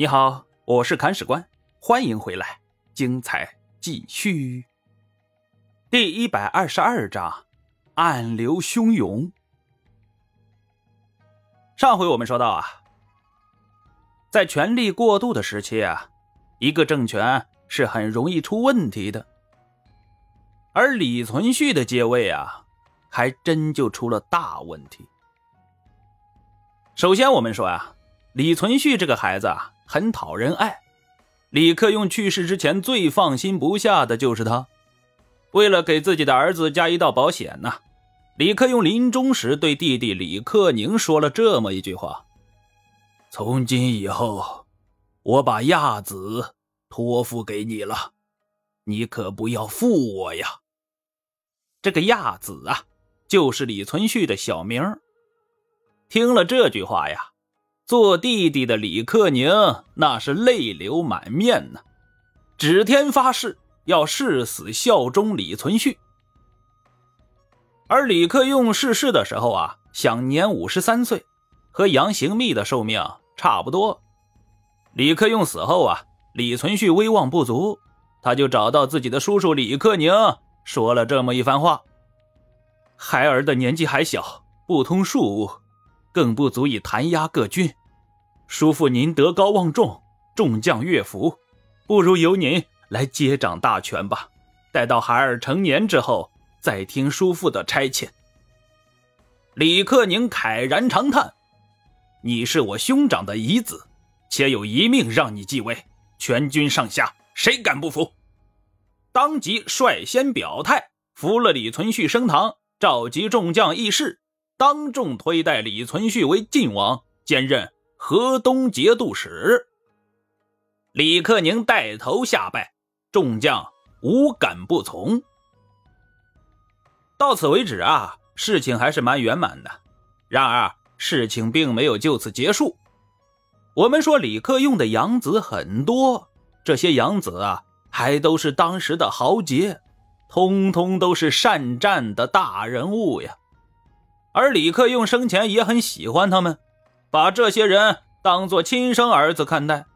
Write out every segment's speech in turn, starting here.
你好，我是砍史官，欢迎回来，精彩继续。第一百二十二章，暗流汹涌。上回我们说到啊，在权力过度的时期啊，一个政权是很容易出问题的。而李存勖的接位啊，还真就出了大问题。首先，我们说啊，李存勖这个孩子啊。很讨人爱，李克用去世之前最放心不下的就是他。为了给自己的儿子加一道保险呢，李克用临终时对弟弟李克宁说了这么一句话：“从今以后，我把亚子托付给你了，你可不要负我呀。”这个亚子啊，就是李存勖的小名。听了这句话呀。做弟弟的李克宁那是泪流满面呢，指天发誓要誓死效忠李存勖。而李克用逝世的时候啊，享年五十三岁，和杨行密的寿命差不多。李克用死后啊，李存勖威望不足，他就找到自己的叔叔李克宁，说了这么一番话：“孩儿的年纪还小，不通庶务，更不足以弹压各军。”叔父，您德高望重，众将乐服，不如由您来接掌大权吧。待到孩儿成年之后，再听叔父的差遣。李克宁慨然长叹：“你是我兄长的遗子，且有一命让你继位，全军上下谁敢不服？”当即率先表态，扶了李存勖升堂，召集众将议事，当众推戴李存勖为晋王，兼任。河东节度使李克宁带头下拜，众将无敢不从。到此为止啊，事情还是蛮圆满的。然而，事情并没有就此结束。我们说李克用的养子很多，这些养子啊，还都是当时的豪杰，通通都是善战的大人物呀。而李克用生前也很喜欢他们。把这些人当做亲生儿子看待，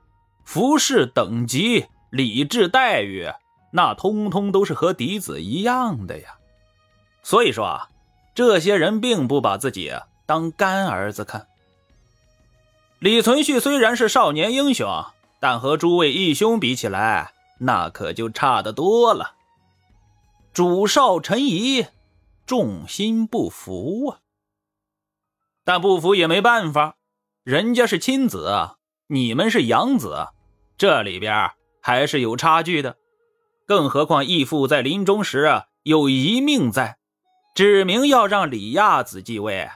服饰等级、礼制待遇，那通通都是和嫡子一样的呀。所以说啊，这些人并不把自己当干儿子看。李存勖虽然是少年英雄，但和诸位义兄比起来，那可就差得多了。主少臣疑，众心不服啊。但不服也没办法。人家是亲子，你们是养子，这里边还是有差距的。更何况义父在临终时啊有一命在，指明要让李亚子继位，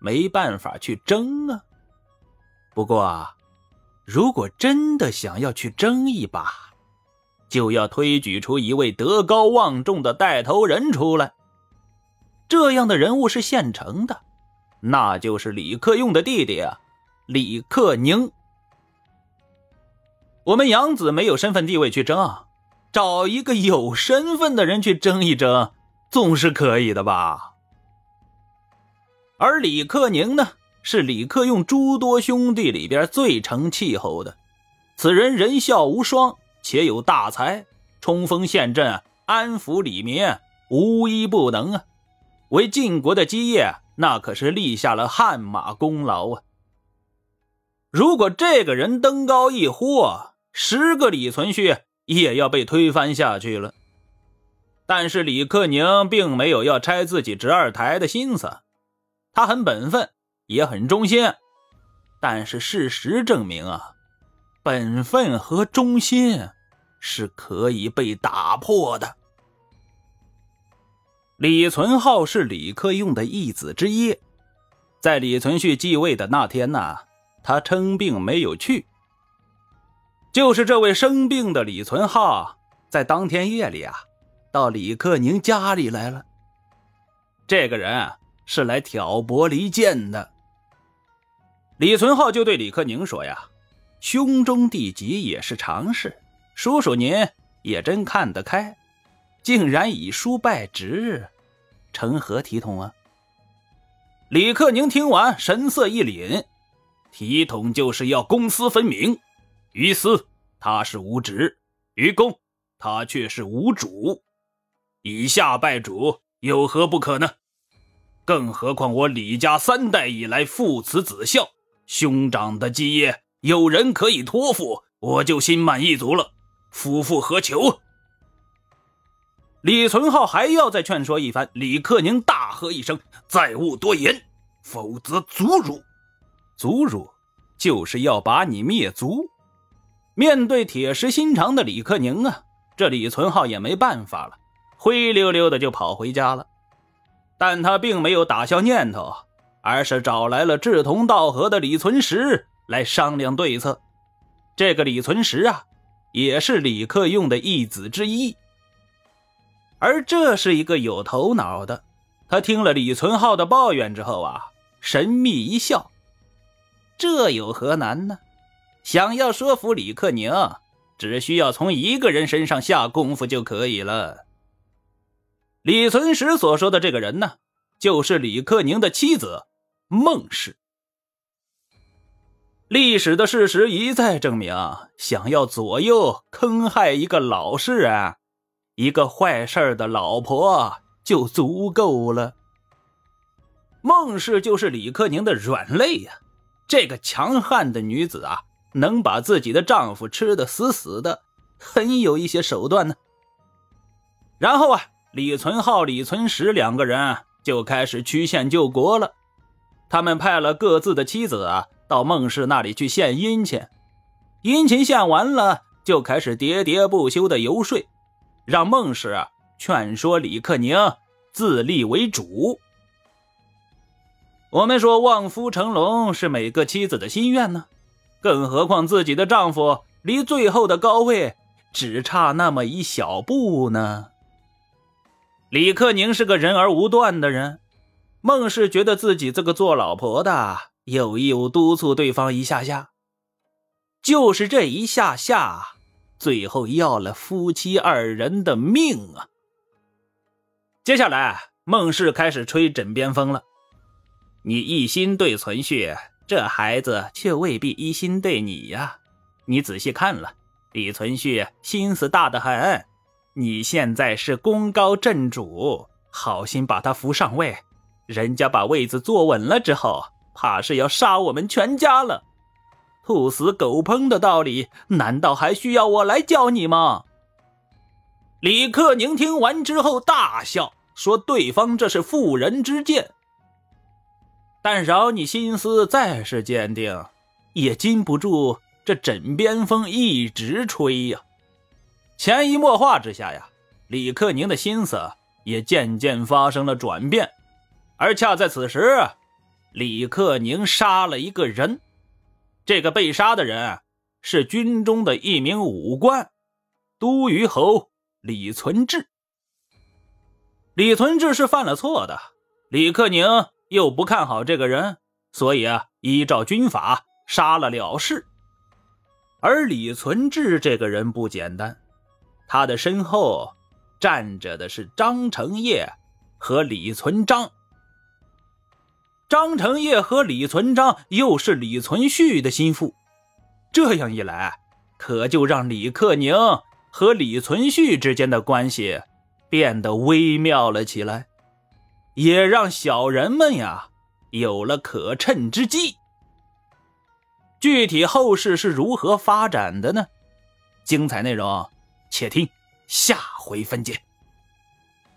没办法去争啊。不过啊，如果真的想要去争一把，就要推举出一位德高望重的带头人出来。这样的人物是现成的，那就是李克用的弟弟啊。李克宁，我们养子没有身份地位去争，找一个有身份的人去争一争，总是可以的吧？而李克宁呢，是李克用诸多兄弟里边最成气候的。此人人孝无双，且有大才，冲锋陷阵、安抚李民，无一不能啊！为晋国的基业，那可是立下了汗马功劳啊！如果这个人登高一呼，十个李存勖也要被推翻下去了。但是李克宁并没有要拆自己侄二台的心思，他很本分，也很忠心。但是事实证明啊，本分和忠心是可以被打破的。李存浩是李克用的义子之一，在李存勖继位的那天呢。他称病没有去，就是这位生病的李存浩，在当天夜里啊，到李克宁家里来了。这个人啊是来挑拨离间的。李存浩就对李克宁说：“呀，兄终弟及也是常事，叔叔您也真看得开，竟然以书拜侄，成何体统啊？”李克宁听完，神色一凛。体统就是要公私分明，于私他是无职，于公他却是无主，以下拜主有何不可呢？更何况我李家三代以来父慈子孝，兄长的基业有人可以托付，我就心满意足了。夫复何求？李存浩还要再劝说一番，李克宁大喝一声：“再勿多言，否则族辱！族辱就是要把你灭族。”面对铁石心肠的李克宁啊，这李存浩也没办法了，灰溜溜的就跑回家了。但他并没有打消念头，而是找来了志同道合的李存实来商量对策。这个李存实啊，也是李克用的义子之一。而这是一个有头脑的，他听了李存浩的抱怨之后啊，神秘一笑：“这有何难呢？想要说服李克宁，只需要从一个人身上下功夫就可以了。”李存实所说的这个人呢，就是李克宁的妻子孟氏。历史的事实一再证明，想要左右坑害一个老实人，一个坏事的老婆就足够了。孟氏就是李克宁的软肋呀，这个强悍的女子啊，能把自己的丈夫吃得死死的，很有一些手段呢。然后啊。李存浩、李存实两个人就开始曲线救国了。他们派了各自的妻子啊到孟氏那里去献殷勤，殷勤献完了，就开始喋喋不休的游说，让孟氏啊劝说李克宁自立为主。我们说望夫成龙是每个妻子的心愿呢，更何况自己的丈夫离最后的高位只差那么一小步呢？李克宁是个人而无断的人，孟氏觉得自己这个做老婆的有义务督促对方一下下，就是这一下下，最后要了夫妻二人的命啊！接下来，孟氏开始吹枕边风了。你一心对存续，这孩子却未必一心对你呀。你仔细看了，李存勖心思大得很。你现在是功高震主，好心把他扶上位，人家把位子坐稳了之后，怕是要杀我们全家了。兔死狗烹的道理，难道还需要我来教你吗？李克宁听完之后大笑，说：“对方这是妇人之见，但饶你心思再是坚定，也禁不住这枕边风一直吹呀。”潜移默化之下呀，李克宁的心思也渐渐发生了转变，而恰在此时，李克宁杀了一个人。这个被杀的人是军中的一名武官，都虞侯李存志。李存志是犯了错的，李克宁又不看好这个人，所以啊，依照军法杀了了事。而李存志这个人不简单。他的身后站着的是张承业和李存璋。张成业和李存璋又是李存勖的心腹，这样一来，可就让李克宁和李存勖之间的关系变得微妙了起来，也让小人们呀有了可趁之机。具体后事是如何发展的呢？精彩内容。且听下回分解。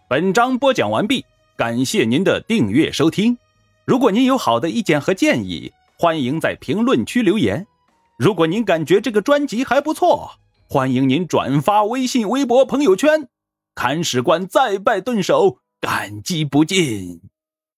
本章播讲完毕，感谢您的订阅收听。如果您有好的意见和建议，欢迎在评论区留言。如果您感觉这个专辑还不错，欢迎您转发微信、微博、朋友圈。看史官再拜顿首，感激不尽。